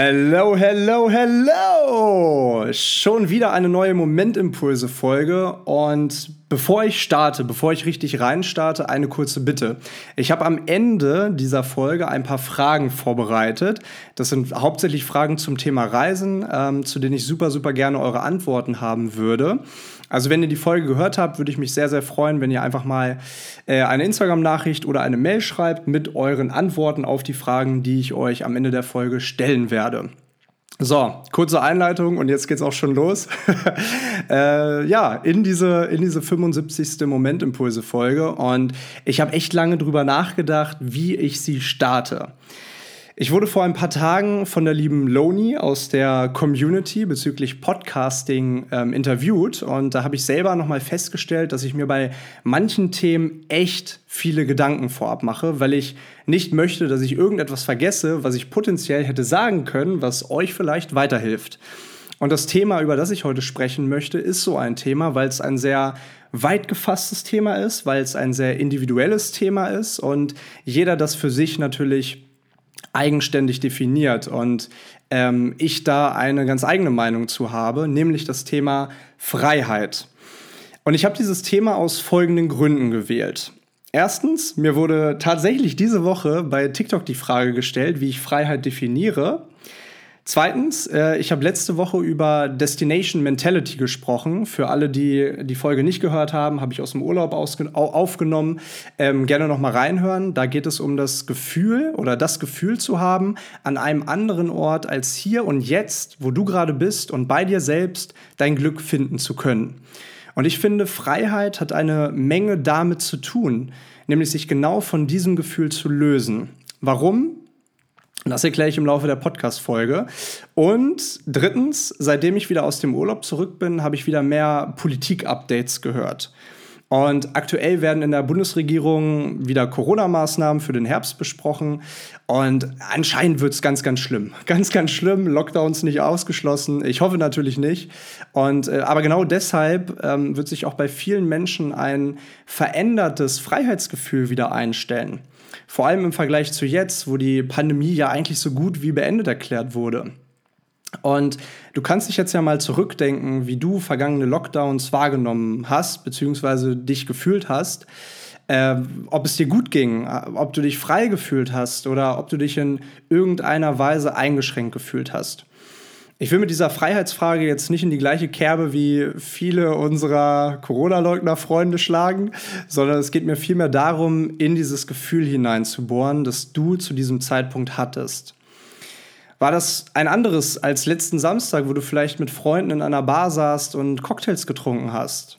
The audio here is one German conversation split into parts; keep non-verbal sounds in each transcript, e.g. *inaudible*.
Hello, hello, hello! Schon wieder eine neue Momentimpulse-Folge und bevor ich starte, bevor ich richtig reinstarte, eine kurze Bitte. Ich habe am Ende dieser Folge ein paar Fragen vorbereitet. Das sind hauptsächlich Fragen zum Thema Reisen, ähm, zu denen ich super, super gerne eure Antworten haben würde. Also wenn ihr die Folge gehört habt, würde ich mich sehr, sehr freuen, wenn ihr einfach mal äh, eine Instagram-Nachricht oder eine Mail schreibt mit euren Antworten auf die Fragen, die ich euch am Ende der Folge stellen werde. So, kurze Einleitung und jetzt geht's auch schon los. *laughs* äh, ja, in diese, in diese 75. Momentimpulse-Folge und ich habe echt lange drüber nachgedacht, wie ich sie starte. Ich wurde vor ein paar Tagen von der lieben Loni aus der Community bezüglich Podcasting ähm, interviewt und da habe ich selber nochmal festgestellt, dass ich mir bei manchen Themen echt viele Gedanken vorab mache, weil ich nicht möchte, dass ich irgendetwas vergesse, was ich potenziell hätte sagen können, was euch vielleicht weiterhilft. Und das Thema, über das ich heute sprechen möchte, ist so ein Thema, weil es ein sehr weit gefasstes Thema ist, weil es ein sehr individuelles Thema ist und jeder das für sich natürlich eigenständig definiert und ähm, ich da eine ganz eigene Meinung zu habe, nämlich das Thema Freiheit. Und ich habe dieses Thema aus folgenden Gründen gewählt. Erstens, mir wurde tatsächlich diese Woche bei TikTok die Frage gestellt, wie ich Freiheit definiere. Zweitens, äh, ich habe letzte Woche über Destination Mentality gesprochen. Für alle, die die Folge nicht gehört haben, habe ich aus dem Urlaub aufgenommen. Ähm, gerne noch mal reinhören. Da geht es um das Gefühl oder das Gefühl zu haben, an einem anderen Ort als hier und jetzt, wo du gerade bist und bei dir selbst dein Glück finden zu können. Und ich finde, Freiheit hat eine Menge damit zu tun, nämlich sich genau von diesem Gefühl zu lösen. Warum? Das erkläre ich im Laufe der Podcast-Folge. Und drittens, seitdem ich wieder aus dem Urlaub zurück bin, habe ich wieder mehr Politik-Updates gehört. Und aktuell werden in der Bundesregierung wieder Corona-Maßnahmen für den Herbst besprochen. Und anscheinend wird es ganz, ganz schlimm. *laughs* Ganz, ganz schlimm. Lockdowns nicht ausgeschlossen. Ich hoffe natürlich nicht. Und, äh, aber genau deshalb ähm, wird sich auch bei vielen Menschen ein verändertes Freiheitsgefühl wieder einstellen. Vor allem im Vergleich zu jetzt, wo die Pandemie ja eigentlich so gut wie beendet erklärt wurde. Und du kannst dich jetzt ja mal zurückdenken, wie du vergangene Lockdowns wahrgenommen hast, beziehungsweise dich gefühlt hast. Äh, ob es dir gut ging, ob du dich frei gefühlt hast oder ob du dich in irgendeiner Weise eingeschränkt gefühlt hast. Ich will mit dieser Freiheitsfrage jetzt nicht in die gleiche Kerbe wie viele unserer Corona-Leugner-Freunde schlagen, sondern es geht mir vielmehr darum, in dieses Gefühl hineinzubohren, das du zu diesem Zeitpunkt hattest. War das ein anderes als letzten Samstag, wo du vielleicht mit Freunden in einer Bar saßt und Cocktails getrunken hast?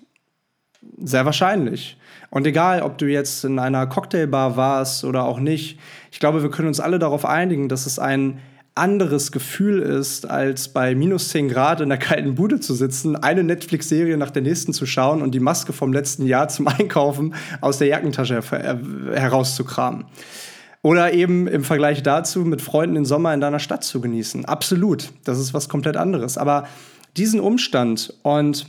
Sehr wahrscheinlich. Und egal, ob du jetzt in einer Cocktailbar warst oder auch nicht, ich glaube, wir können uns alle darauf einigen, dass es ein anderes Gefühl ist, als bei minus 10 Grad in der kalten Bude zu sitzen, eine Netflix-Serie nach der nächsten zu schauen und die Maske vom letzten Jahr zum *laughs* Einkaufen aus der Jackentasche her herauszukramen. Oder eben im Vergleich dazu mit Freunden den Sommer in deiner Stadt zu genießen. Absolut, das ist was komplett anderes. Aber diesen Umstand und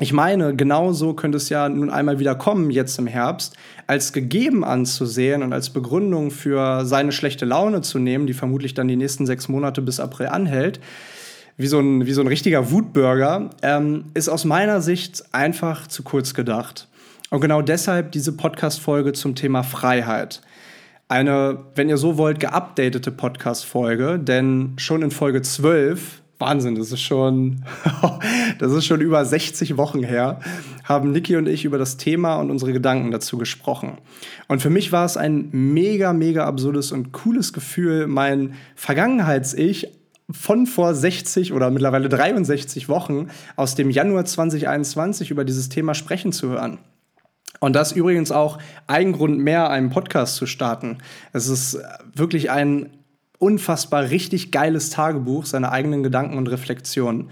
ich meine, genauso könnte es ja nun einmal wieder kommen, jetzt im Herbst, als gegeben anzusehen und als Begründung für seine schlechte Laune zu nehmen, die vermutlich dann die nächsten sechs Monate bis April anhält, wie so ein, wie so ein richtiger Wutbürger, ähm, ist aus meiner Sicht einfach zu kurz gedacht. Und genau deshalb diese Podcast-Folge zum Thema Freiheit. Eine, wenn ihr so wollt, geupdatete Podcast-Folge, denn schon in Folge 12 Wahnsinn, das ist schon, *laughs* das ist schon über 60 Wochen her, haben Niki und ich über das Thema und unsere Gedanken dazu gesprochen. Und für mich war es ein mega, mega absurdes und cooles Gefühl, mein Vergangenheits-Ich von vor 60 oder mittlerweile 63 Wochen aus dem Januar 2021 über dieses Thema sprechen zu hören. Und das übrigens auch ein Grund mehr, einen Podcast zu starten. Es ist wirklich ein unfassbar richtig geiles Tagebuch seiner eigenen Gedanken und Reflexionen.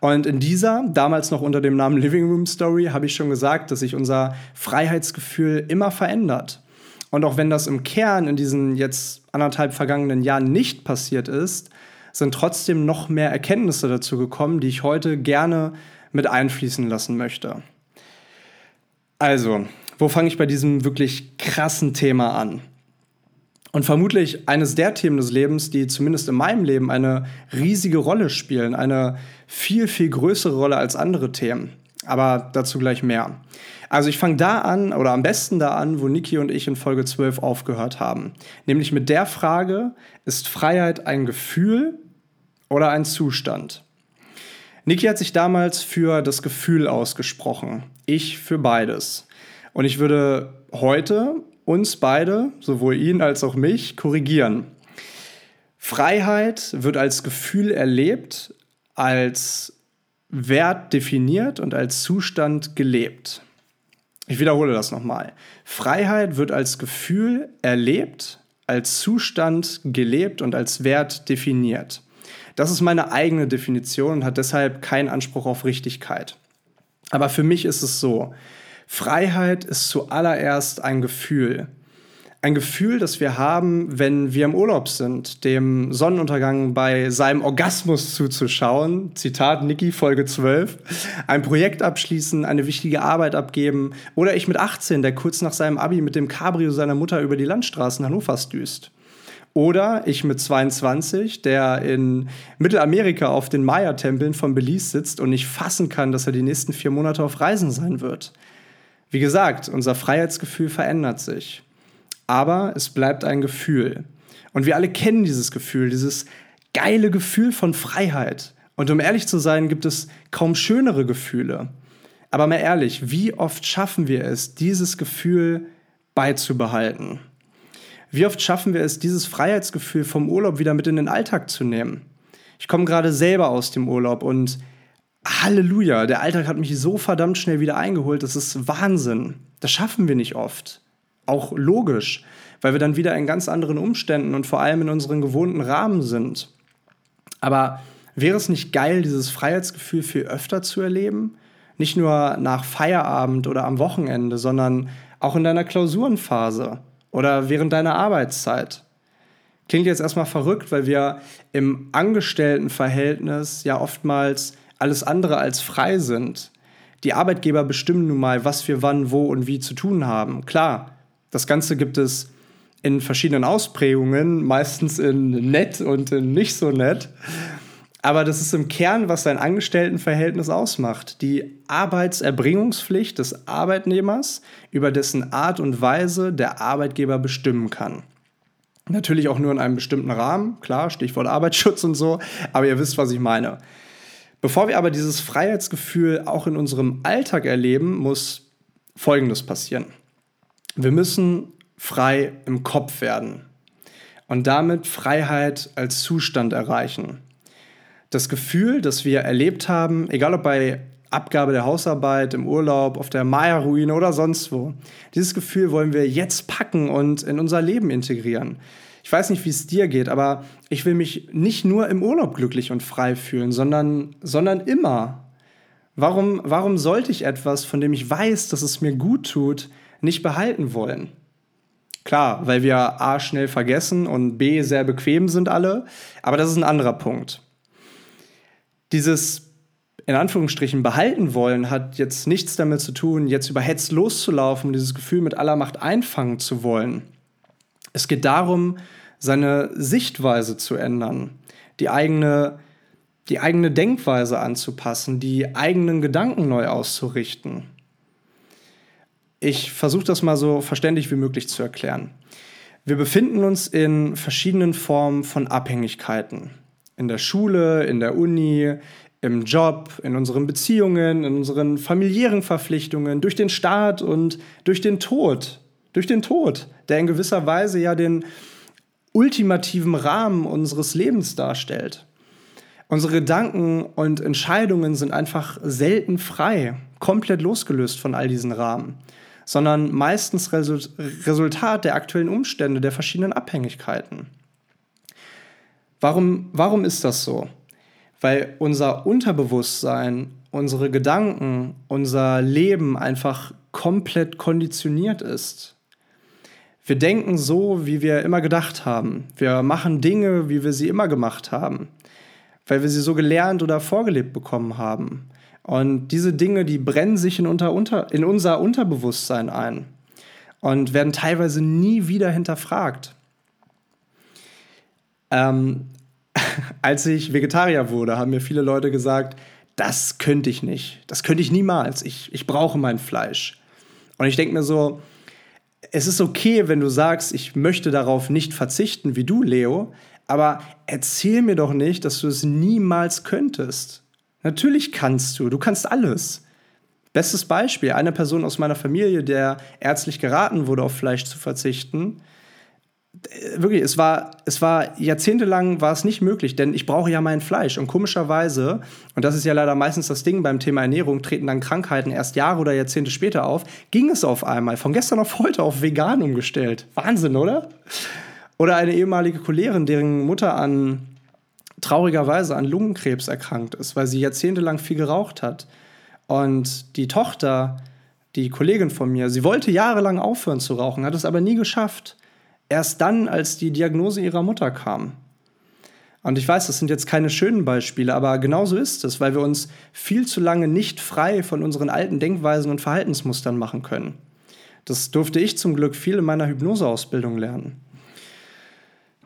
Und in dieser, damals noch unter dem Namen Living Room Story, habe ich schon gesagt, dass sich unser Freiheitsgefühl immer verändert. Und auch wenn das im Kern in diesen jetzt anderthalb vergangenen Jahren nicht passiert ist, sind trotzdem noch mehr Erkenntnisse dazu gekommen, die ich heute gerne mit einfließen lassen möchte. Also, wo fange ich bei diesem wirklich krassen Thema an? Und vermutlich eines der Themen des Lebens, die zumindest in meinem Leben eine riesige Rolle spielen, eine viel, viel größere Rolle als andere Themen. Aber dazu gleich mehr. Also ich fange da an, oder am besten da an, wo Niki und ich in Folge 12 aufgehört haben. Nämlich mit der Frage, ist Freiheit ein Gefühl oder ein Zustand? Niki hat sich damals für das Gefühl ausgesprochen, ich für beides. Und ich würde heute uns beide, sowohl ihn als auch mich, korrigieren. Freiheit wird als Gefühl erlebt, als Wert definiert und als Zustand gelebt. Ich wiederhole das nochmal. Freiheit wird als Gefühl erlebt, als Zustand gelebt und als Wert definiert. Das ist meine eigene Definition und hat deshalb keinen Anspruch auf Richtigkeit. Aber für mich ist es so, Freiheit ist zuallererst ein Gefühl. Ein Gefühl, das wir haben, wenn wir im Urlaub sind, dem Sonnenuntergang bei seinem Orgasmus zuzuschauen. Zitat Niki, Folge 12. Ein Projekt abschließen, eine wichtige Arbeit abgeben. Oder ich mit 18, der kurz nach seinem Abi mit dem Cabrio seiner Mutter über die Landstraßen Hannovers düst. Oder ich mit 22, der in Mittelamerika auf den Maya-Tempeln von Belize sitzt und nicht fassen kann, dass er die nächsten vier Monate auf Reisen sein wird. Wie gesagt, unser Freiheitsgefühl verändert sich. Aber es bleibt ein Gefühl. Und wir alle kennen dieses Gefühl, dieses geile Gefühl von Freiheit. Und um ehrlich zu sein, gibt es kaum schönere Gefühle. Aber mal ehrlich, wie oft schaffen wir es, dieses Gefühl beizubehalten? Wie oft schaffen wir es, dieses Freiheitsgefühl vom Urlaub wieder mit in den Alltag zu nehmen? Ich komme gerade selber aus dem Urlaub und Halleluja, der Alltag hat mich so verdammt schnell wieder eingeholt, das ist Wahnsinn. Das schaffen wir nicht oft. Auch logisch, weil wir dann wieder in ganz anderen Umständen und vor allem in unseren gewohnten Rahmen sind. Aber wäre es nicht geil, dieses Freiheitsgefühl viel öfter zu erleben? Nicht nur nach Feierabend oder am Wochenende, sondern auch in deiner Klausurenphase oder während deiner Arbeitszeit. Klingt jetzt erstmal verrückt, weil wir im Angestelltenverhältnis ja oftmals alles andere als frei sind. Die Arbeitgeber bestimmen nun mal, was wir wann, wo und wie zu tun haben. Klar, das Ganze gibt es in verschiedenen Ausprägungen, meistens in nett und in nicht so nett. Aber das ist im Kern, was sein Angestelltenverhältnis ausmacht. Die Arbeitserbringungspflicht des Arbeitnehmers, über dessen Art und Weise der Arbeitgeber bestimmen kann. Natürlich auch nur in einem bestimmten Rahmen, klar, Stichwort Arbeitsschutz und so, aber ihr wisst, was ich meine. Bevor wir aber dieses Freiheitsgefühl auch in unserem Alltag erleben, muss Folgendes passieren. Wir müssen frei im Kopf werden und damit Freiheit als Zustand erreichen. Das Gefühl, das wir erlebt haben, egal ob bei Abgabe der Hausarbeit, im Urlaub, auf der Maya-Ruine oder sonst wo, dieses Gefühl wollen wir jetzt packen und in unser Leben integrieren. Ich weiß nicht, wie es dir geht, aber ich will mich nicht nur im Urlaub glücklich und frei fühlen, sondern, sondern immer. Warum, warum sollte ich etwas, von dem ich weiß, dass es mir gut tut, nicht behalten wollen? Klar, weil wir A schnell vergessen und B sehr bequem sind alle, aber das ist ein anderer Punkt. Dieses in Anführungsstrichen behalten wollen hat jetzt nichts damit zu tun, jetzt überhetzt loszulaufen und dieses Gefühl mit aller Macht einfangen zu wollen. Es geht darum, seine Sichtweise zu ändern, die eigene, die eigene Denkweise anzupassen, die eigenen Gedanken neu auszurichten. Ich versuche das mal so verständlich wie möglich zu erklären. Wir befinden uns in verschiedenen Formen von Abhängigkeiten. In der Schule, in der Uni, im Job, in unseren Beziehungen, in unseren familiären Verpflichtungen, durch den Staat und durch den Tod. Durch den Tod, der in gewisser Weise ja den ultimativen Rahmen unseres Lebens darstellt. Unsere Gedanken und Entscheidungen sind einfach selten frei, komplett losgelöst von all diesen Rahmen, sondern meistens Resultat der aktuellen Umstände, der verschiedenen Abhängigkeiten. Warum, warum ist das so? Weil unser Unterbewusstsein, unsere Gedanken, unser Leben einfach komplett konditioniert ist. Wir denken so, wie wir immer gedacht haben. Wir machen Dinge, wie wir sie immer gemacht haben, weil wir sie so gelernt oder vorgelebt bekommen haben. Und diese Dinge, die brennen sich in, unter, unter, in unser Unterbewusstsein ein und werden teilweise nie wieder hinterfragt. Ähm, *laughs* als ich Vegetarier wurde, haben mir viele Leute gesagt, das könnte ich nicht. Das könnte ich niemals. Ich, ich brauche mein Fleisch. Und ich denke mir so, es ist okay, wenn du sagst, ich möchte darauf nicht verzichten, wie du, Leo, aber erzähl mir doch nicht, dass du es niemals könntest. Natürlich kannst du, du kannst alles. Bestes Beispiel, eine Person aus meiner Familie, der ärztlich geraten wurde, auf Fleisch zu verzichten, wirklich, es war, es war jahrzehntelang war es nicht möglich, denn ich brauche ja mein Fleisch. Und komischerweise, und das ist ja leider meistens das Ding beim Thema Ernährung, treten dann Krankheiten erst Jahre oder Jahrzehnte später auf, ging es auf einmal von gestern auf heute auf vegan umgestellt. Wahnsinn, oder? Oder eine ehemalige Kollegin, deren Mutter an traurigerweise an Lungenkrebs erkrankt ist, weil sie jahrzehntelang viel geraucht hat. Und die Tochter, die Kollegin von mir, sie wollte jahrelang aufhören zu rauchen, hat es aber nie geschafft erst dann, als die Diagnose ihrer Mutter kam. Und ich weiß, das sind jetzt keine schönen Beispiele, aber genauso ist es, weil wir uns viel zu lange nicht frei von unseren alten Denkweisen und Verhaltensmustern machen können. Das durfte ich zum Glück viel in meiner Hypnoseausbildung lernen.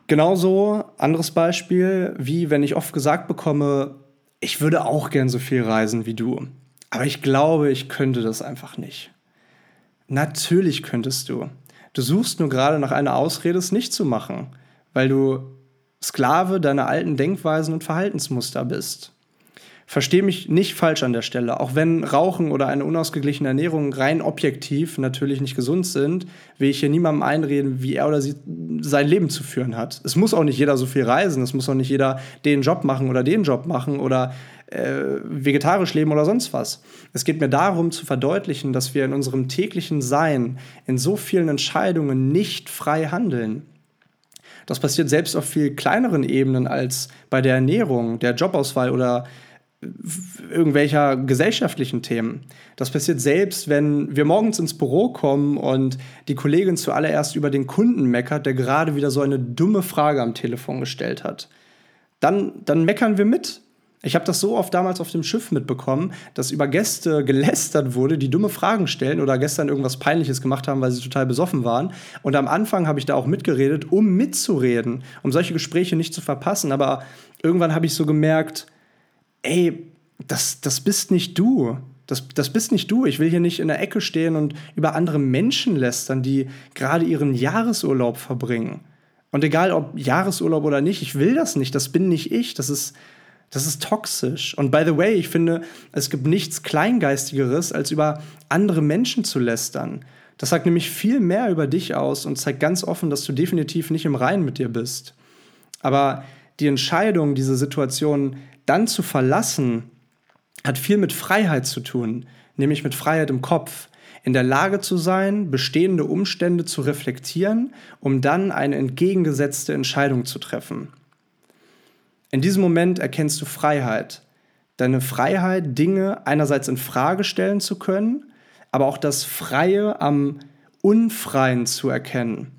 Genauso, anderes Beispiel, wie wenn ich oft gesagt bekomme, ich würde auch gern so viel reisen wie du, aber ich glaube, ich könnte das einfach nicht. Natürlich könntest du. Du suchst nur gerade nach einer Ausrede, es nicht zu machen, weil du Sklave deiner alten Denkweisen und Verhaltensmuster bist. Verstehe mich nicht falsch an der Stelle. Auch wenn Rauchen oder eine unausgeglichene Ernährung rein objektiv natürlich nicht gesund sind, will ich hier niemandem einreden, wie er oder sie sein Leben zu führen hat. Es muss auch nicht jeder so viel reisen, es muss auch nicht jeder den Job machen oder den Job machen oder äh, vegetarisch leben oder sonst was. Es geht mir darum zu verdeutlichen, dass wir in unserem täglichen Sein in so vielen Entscheidungen nicht frei handeln. Das passiert selbst auf viel kleineren Ebenen als bei der Ernährung, der Jobauswahl oder irgendwelcher gesellschaftlichen Themen. Das passiert selbst, wenn wir morgens ins Büro kommen und die Kollegin zuallererst über den Kunden meckert, der gerade wieder so eine dumme Frage am Telefon gestellt hat. Dann, dann meckern wir mit. Ich habe das so oft damals auf dem Schiff mitbekommen, dass über Gäste gelästert wurde, die dumme Fragen stellen oder gestern irgendwas Peinliches gemacht haben, weil sie total besoffen waren. Und am Anfang habe ich da auch mitgeredet, um mitzureden, um solche Gespräche nicht zu verpassen. Aber irgendwann habe ich so gemerkt, ey, das, das bist nicht du. Das, das bist nicht du. Ich will hier nicht in der Ecke stehen und über andere Menschen lästern, die gerade ihren Jahresurlaub verbringen. Und egal ob Jahresurlaub oder nicht, ich will das nicht. Das bin nicht ich. Das ist das ist toxisch. Und by the way, ich finde, es gibt nichts Kleingeistigeres, als über andere Menschen zu lästern. Das sagt nämlich viel mehr über dich aus und zeigt ganz offen, dass du definitiv nicht im Reinen mit dir bist. Aber die Entscheidung, diese Situation dann zu verlassen, hat viel mit Freiheit zu tun, nämlich mit Freiheit im Kopf. In der Lage zu sein, bestehende Umstände zu reflektieren, um dann eine entgegengesetzte Entscheidung zu treffen. In diesem Moment erkennst du Freiheit. Deine Freiheit, Dinge einerseits in Frage stellen zu können, aber auch das Freie am Unfreien zu erkennen.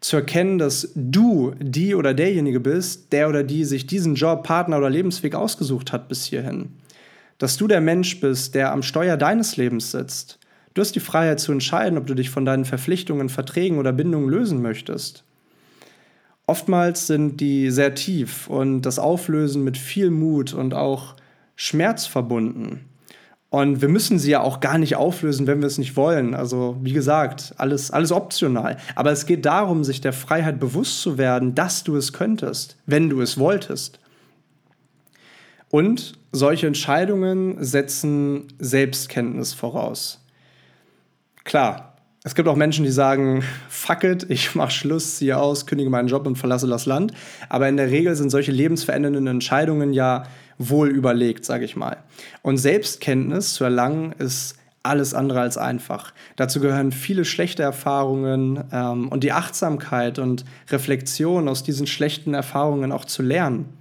Zu erkennen, dass du die oder derjenige bist, der oder die sich diesen Job, Partner oder Lebensweg ausgesucht hat bis hierhin. Dass du der Mensch bist, der am Steuer deines Lebens sitzt. Du hast die Freiheit zu entscheiden, ob du dich von deinen Verpflichtungen, Verträgen oder Bindungen lösen möchtest. Oftmals sind die sehr tief und das Auflösen mit viel Mut und auch Schmerz verbunden. Und wir müssen sie ja auch gar nicht auflösen, wenn wir es nicht wollen. Also, wie gesagt, alles, alles optional. Aber es geht darum, sich der Freiheit bewusst zu werden, dass du es könntest, wenn du es wolltest. Und solche Entscheidungen setzen Selbstkenntnis voraus. Klar, es gibt auch Menschen, die sagen, fuck it, ich mach Schluss, ziehe aus, kündige meinen Job und verlasse das Land. Aber in der Regel sind solche lebensverändernden Entscheidungen ja wohl überlegt, sage ich mal. Und Selbstkenntnis zu erlangen ist alles andere als einfach. Dazu gehören viele schlechte Erfahrungen ähm, und die Achtsamkeit und Reflexion aus diesen schlechten Erfahrungen auch zu lernen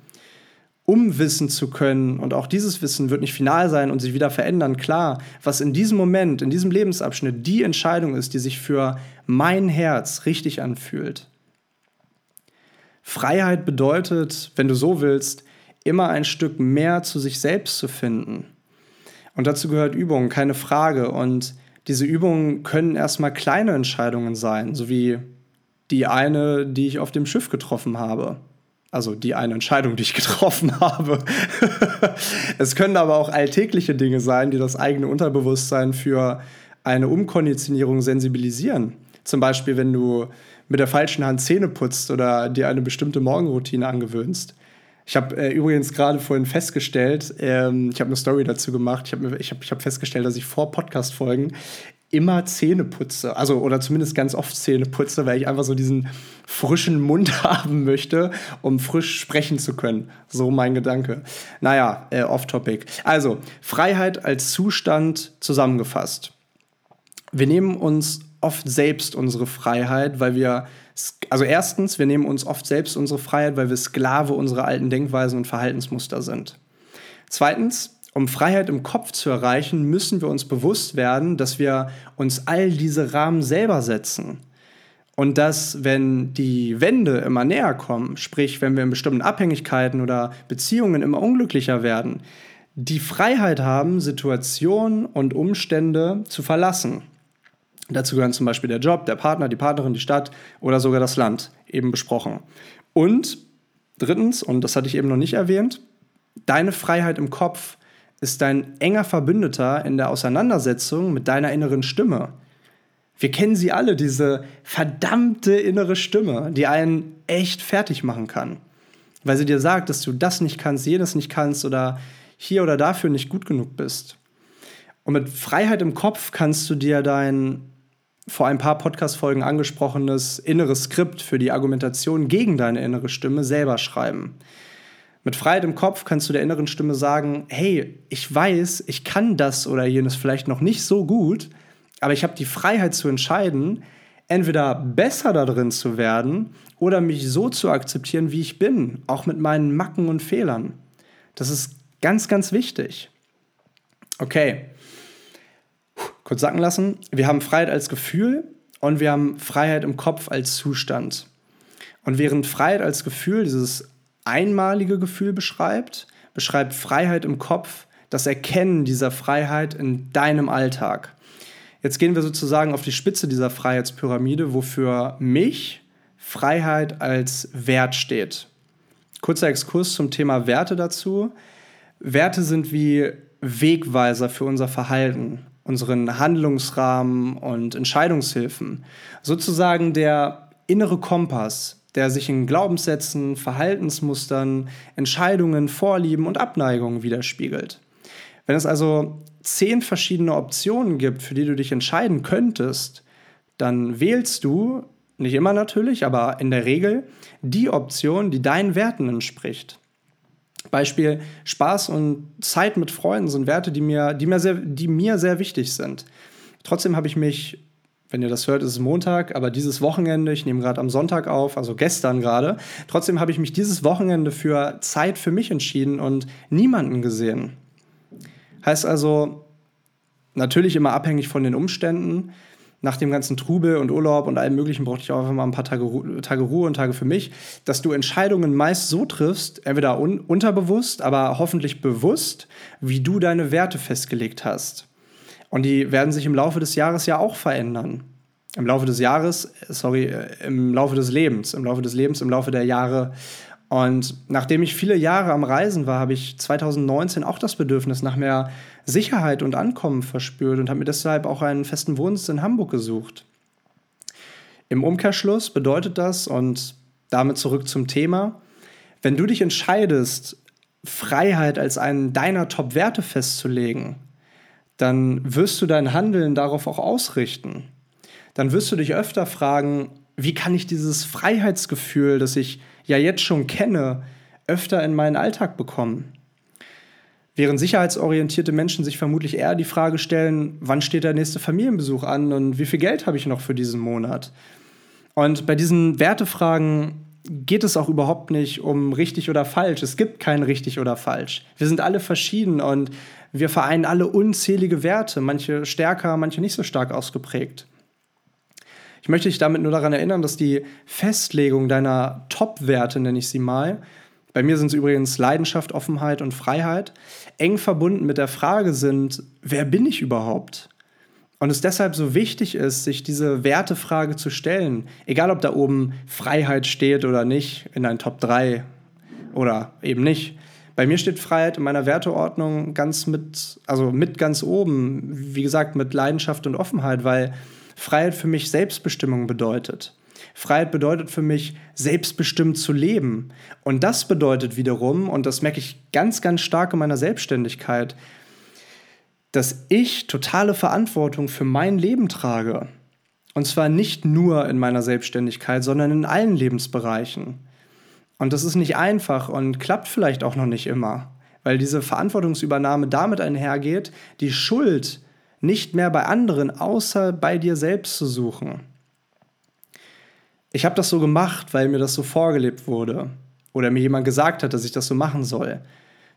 um wissen zu können, und auch dieses Wissen wird nicht final sein und sich wieder verändern, klar, was in diesem Moment, in diesem Lebensabschnitt die Entscheidung ist, die sich für mein Herz richtig anfühlt. Freiheit bedeutet, wenn du so willst, immer ein Stück mehr zu sich selbst zu finden. Und dazu gehört Übung, keine Frage. Und diese Übungen können erstmal kleine Entscheidungen sein, so wie die eine, die ich auf dem Schiff getroffen habe. Also die eine Entscheidung, die ich getroffen *laughs* habe. es können aber auch alltägliche Dinge sein, die das eigene Unterbewusstsein für eine Umkonditionierung sensibilisieren. Zum Beispiel, wenn du mit der falschen Hand Zähne putzt oder dir eine bestimmte Morgenroutine angewöhnst. Ich habe äh, übrigens gerade vorhin festgestellt, ähm, ich habe eine Story dazu gemacht, ich habe ich hab, ich hab festgestellt, dass ich vor Podcast-Folgen immer Zähne putze. Also, oder zumindest ganz oft Zähne putze, weil ich einfach so diesen frischen Mund *laughs* haben möchte, um frisch sprechen zu können. So mein Gedanke. Naja, äh, off-topic. Also, Freiheit als Zustand zusammengefasst. Wir nehmen uns oft selbst unsere Freiheit, weil wir, also erstens, wir nehmen uns oft selbst unsere Freiheit, weil wir Sklave unserer alten Denkweisen und Verhaltensmuster sind. Zweitens, um Freiheit im Kopf zu erreichen, müssen wir uns bewusst werden, dass wir uns all diese Rahmen selber setzen. Und dass, wenn die Wände immer näher kommen, sprich, wenn wir in bestimmten Abhängigkeiten oder Beziehungen immer unglücklicher werden, die Freiheit haben, Situationen und Umstände zu verlassen. Dazu gehören zum Beispiel der Job, der Partner, die Partnerin, die Stadt oder sogar das Land, eben besprochen. Und drittens, und das hatte ich eben noch nicht erwähnt, deine Freiheit im Kopf ist dein enger Verbündeter in der Auseinandersetzung mit deiner inneren Stimme. Wir kennen sie alle, diese verdammte innere Stimme, die einen echt fertig machen kann. Weil sie dir sagt, dass du das nicht kannst, jenes nicht kannst oder hier oder dafür nicht gut genug bist. Und mit Freiheit im Kopf kannst du dir dein vor ein paar Podcast-Folgen angesprochenes inneres Skript für die Argumentation gegen deine innere Stimme selber schreiben. Mit Freiheit im Kopf kannst du der inneren Stimme sagen, hey, ich weiß, ich kann das oder jenes vielleicht noch nicht so gut, aber ich habe die Freiheit zu entscheiden, entweder besser darin zu werden oder mich so zu akzeptieren, wie ich bin, auch mit meinen Macken und Fehlern. Das ist ganz, ganz wichtig. Okay, kurz sacken lassen. Wir haben Freiheit als Gefühl und wir haben Freiheit im Kopf als Zustand. Und während Freiheit als Gefühl dieses einmalige Gefühl beschreibt, beschreibt Freiheit im Kopf das Erkennen dieser Freiheit in deinem Alltag. Jetzt gehen wir sozusagen auf die Spitze dieser Freiheitspyramide, wofür mich Freiheit als Wert steht. Kurzer Exkurs zum Thema Werte dazu. Werte sind wie Wegweiser für unser Verhalten, unseren Handlungsrahmen und Entscheidungshilfen. Sozusagen der innere Kompass, der sich in Glaubenssätzen, Verhaltensmustern, Entscheidungen, Vorlieben und Abneigungen widerspiegelt. Wenn es also zehn verschiedene Optionen gibt, für die du dich entscheiden könntest, dann wählst du, nicht immer natürlich, aber in der Regel, die Option, die deinen Werten entspricht. Beispiel Spaß und Zeit mit Freunden sind Werte, die mir, die mir, sehr, die mir sehr wichtig sind. Trotzdem habe ich mich wenn ihr das hört, ist es Montag, aber dieses Wochenende, ich nehme gerade am Sonntag auf, also gestern gerade, trotzdem habe ich mich dieses Wochenende für Zeit für mich entschieden und niemanden gesehen. Heißt also, natürlich immer abhängig von den Umständen. Nach dem ganzen Trubel und Urlaub und allem Möglichen brauchte ich auch einfach mal ein paar Tage, Ru Tage Ruhe und Tage für mich, dass du Entscheidungen meist so triffst, entweder un unterbewusst, aber hoffentlich bewusst, wie du deine Werte festgelegt hast. Und die werden sich im Laufe des Jahres ja auch verändern. Im Laufe des Jahres, sorry, äh, im Laufe des Lebens, im Laufe des Lebens, im Laufe der Jahre. Und nachdem ich viele Jahre am Reisen war, habe ich 2019 auch das Bedürfnis nach mehr Sicherheit und Ankommen verspürt und habe mir deshalb auch einen festen Wohnsitz in Hamburg gesucht. Im Umkehrschluss bedeutet das, und damit zurück zum Thema, wenn du dich entscheidest, Freiheit als einen deiner Top-Werte festzulegen, dann wirst du dein Handeln darauf auch ausrichten. Dann wirst du dich öfter fragen, wie kann ich dieses Freiheitsgefühl, das ich ja jetzt schon kenne, öfter in meinen Alltag bekommen? Während sicherheitsorientierte Menschen sich vermutlich eher die Frage stellen, wann steht der nächste Familienbesuch an und wie viel Geld habe ich noch für diesen Monat? Und bei diesen Wertefragen geht es auch überhaupt nicht um richtig oder falsch. Es gibt kein richtig oder falsch. Wir sind alle verschieden und wir vereinen alle unzählige Werte, manche stärker, manche nicht so stark ausgeprägt. Ich möchte dich damit nur daran erinnern, dass die Festlegung deiner Top-Werte, nenne ich sie mal, bei mir sind es übrigens Leidenschaft, Offenheit und Freiheit, eng verbunden mit der Frage sind, wer bin ich überhaupt? Und es deshalb so wichtig ist, sich diese Wertefrage zu stellen, egal ob da oben Freiheit steht oder nicht, in ein Top 3 oder eben nicht. Bei mir steht Freiheit in meiner Werteordnung ganz mit, also mit ganz oben, wie gesagt, mit Leidenschaft und Offenheit, weil Freiheit für mich Selbstbestimmung bedeutet. Freiheit bedeutet für mich, selbstbestimmt zu leben. Und das bedeutet wiederum, und das merke ich ganz, ganz stark in meiner Selbstständigkeit, dass ich totale Verantwortung für mein Leben trage. Und zwar nicht nur in meiner Selbstständigkeit, sondern in allen Lebensbereichen. Und das ist nicht einfach und klappt vielleicht auch noch nicht immer, weil diese Verantwortungsübernahme damit einhergeht, die Schuld nicht mehr bei anderen außer bei dir selbst zu suchen. Ich habe das so gemacht, weil mir das so vorgelebt wurde oder mir jemand gesagt hat, dass ich das so machen soll.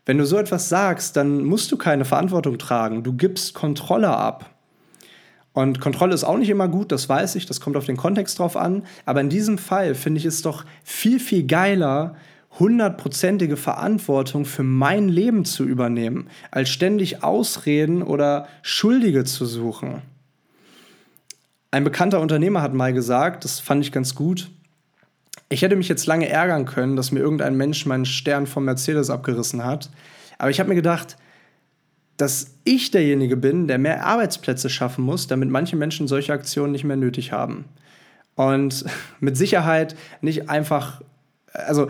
Wenn du so etwas sagst, dann musst du keine Verantwortung tragen, du gibst Kontrolle ab. Und Kontrolle ist auch nicht immer gut, das weiß ich, das kommt auf den Kontext drauf an. Aber in diesem Fall finde ich es doch viel, viel geiler, hundertprozentige Verantwortung für mein Leben zu übernehmen, als ständig Ausreden oder Schuldige zu suchen. Ein bekannter Unternehmer hat mal gesagt, das fand ich ganz gut, ich hätte mich jetzt lange ärgern können, dass mir irgendein Mensch meinen Stern vom Mercedes abgerissen hat. Aber ich habe mir gedacht, dass ich derjenige bin, der mehr Arbeitsplätze schaffen muss, damit manche Menschen solche Aktionen nicht mehr nötig haben. Und *laughs* mit Sicherheit nicht einfach, also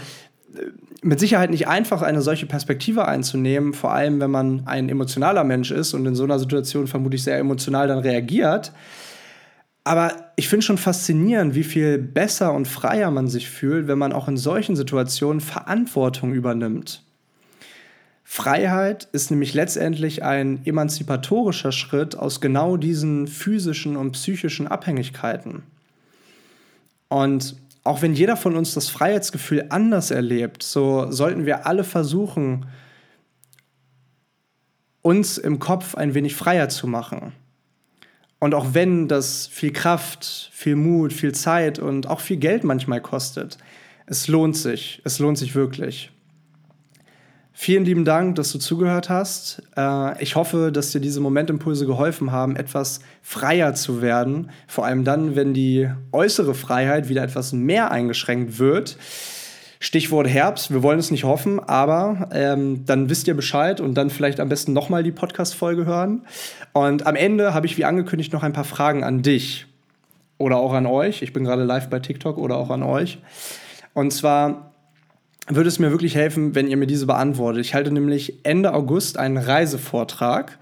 mit Sicherheit nicht einfach, eine solche Perspektive einzunehmen, vor allem wenn man ein emotionaler Mensch ist und in so einer Situation vermutlich sehr emotional dann reagiert. Aber ich finde schon faszinierend, wie viel besser und freier man sich fühlt, wenn man auch in solchen Situationen Verantwortung übernimmt. Freiheit ist nämlich letztendlich ein emanzipatorischer Schritt aus genau diesen physischen und psychischen Abhängigkeiten. Und auch wenn jeder von uns das Freiheitsgefühl anders erlebt, so sollten wir alle versuchen, uns im Kopf ein wenig freier zu machen. Und auch wenn das viel Kraft, viel Mut, viel Zeit und auch viel Geld manchmal kostet, es lohnt sich, es lohnt sich wirklich. Vielen lieben Dank, dass du zugehört hast. Äh, ich hoffe, dass dir diese Momentimpulse geholfen haben, etwas freier zu werden. Vor allem dann, wenn die äußere Freiheit wieder etwas mehr eingeschränkt wird. Stichwort Herbst, wir wollen es nicht hoffen, aber ähm, dann wisst ihr Bescheid und dann vielleicht am besten nochmal die Podcast-Folge hören. Und am Ende habe ich wie angekündigt noch ein paar Fragen an dich oder auch an euch. Ich bin gerade live bei TikTok oder auch an euch. Und zwar, würde es mir wirklich helfen, wenn ihr mir diese beantwortet. Ich halte nämlich Ende August einen Reisevortrag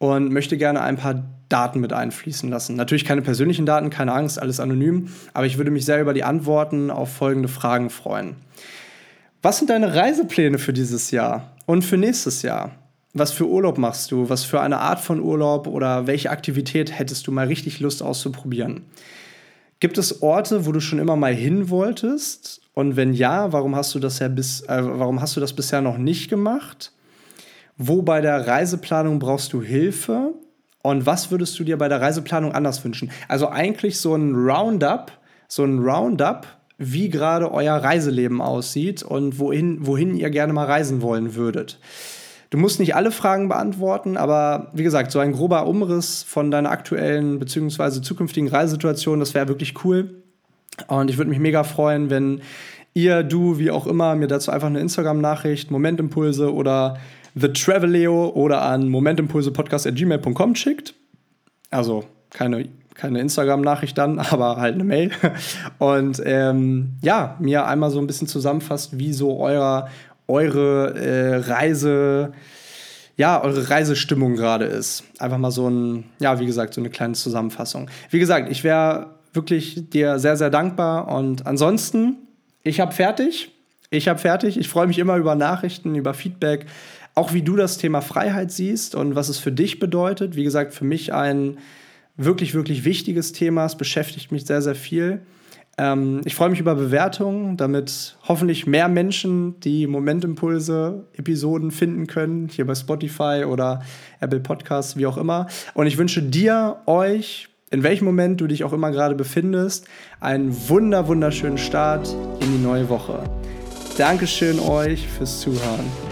und möchte gerne ein paar Daten mit einfließen lassen. Natürlich keine persönlichen Daten, keine Angst, alles anonym, aber ich würde mich sehr über die Antworten auf folgende Fragen freuen. Was sind deine Reisepläne für dieses Jahr und für nächstes Jahr? Was für Urlaub machst du? Was für eine Art von Urlaub oder welche Aktivität hättest du mal richtig Lust auszuprobieren? Gibt es Orte, wo du schon immer mal hin wolltest? Und wenn ja, warum hast du das ja bis, äh, warum hast du das bisher noch nicht gemacht? Wo bei der Reiseplanung brauchst du Hilfe? Und was würdest du dir bei der Reiseplanung anders wünschen? Also eigentlich so ein Roundup, so ein Roundup, wie gerade euer Reiseleben aussieht und wohin, wohin ihr gerne mal reisen wollen würdet. Du musst nicht alle Fragen beantworten, aber wie gesagt, so ein grober Umriss von deiner aktuellen bzw. zukünftigen Reisesituation, das wäre wirklich cool. Und ich würde mich mega freuen, wenn ihr, du, wie auch immer, mir dazu einfach eine Instagram-Nachricht, Momentimpulse oder The Traveleo oder an momentimpulsepodcast.gmail.com schickt. Also keine, keine Instagram-Nachricht dann, *laughs* aber halt eine Mail. Und ähm, ja, mir einmal so ein bisschen zusammenfasst, wie so euer, eure äh, Reise, ja, eure Reisestimmung gerade ist. Einfach mal so ein, ja, wie gesagt, so eine kleine Zusammenfassung. Wie gesagt, ich wäre wirklich dir sehr, sehr dankbar und ansonsten, ich habe fertig. Ich habe fertig. Ich freue mich immer über Nachrichten, über Feedback, auch wie du das Thema Freiheit siehst und was es für dich bedeutet. Wie gesagt, für mich ein wirklich, wirklich wichtiges Thema. Es beschäftigt mich sehr, sehr viel. Ähm, ich freue mich über Bewertungen, damit hoffentlich mehr Menschen die Momentimpulse-Episoden finden können, hier bei Spotify oder Apple Podcasts, wie auch immer. Und ich wünsche dir, euch, in welchem Moment du dich auch immer gerade befindest, einen wunder, wunderschönen Start in die neue Woche. Dankeschön euch fürs Zuhören.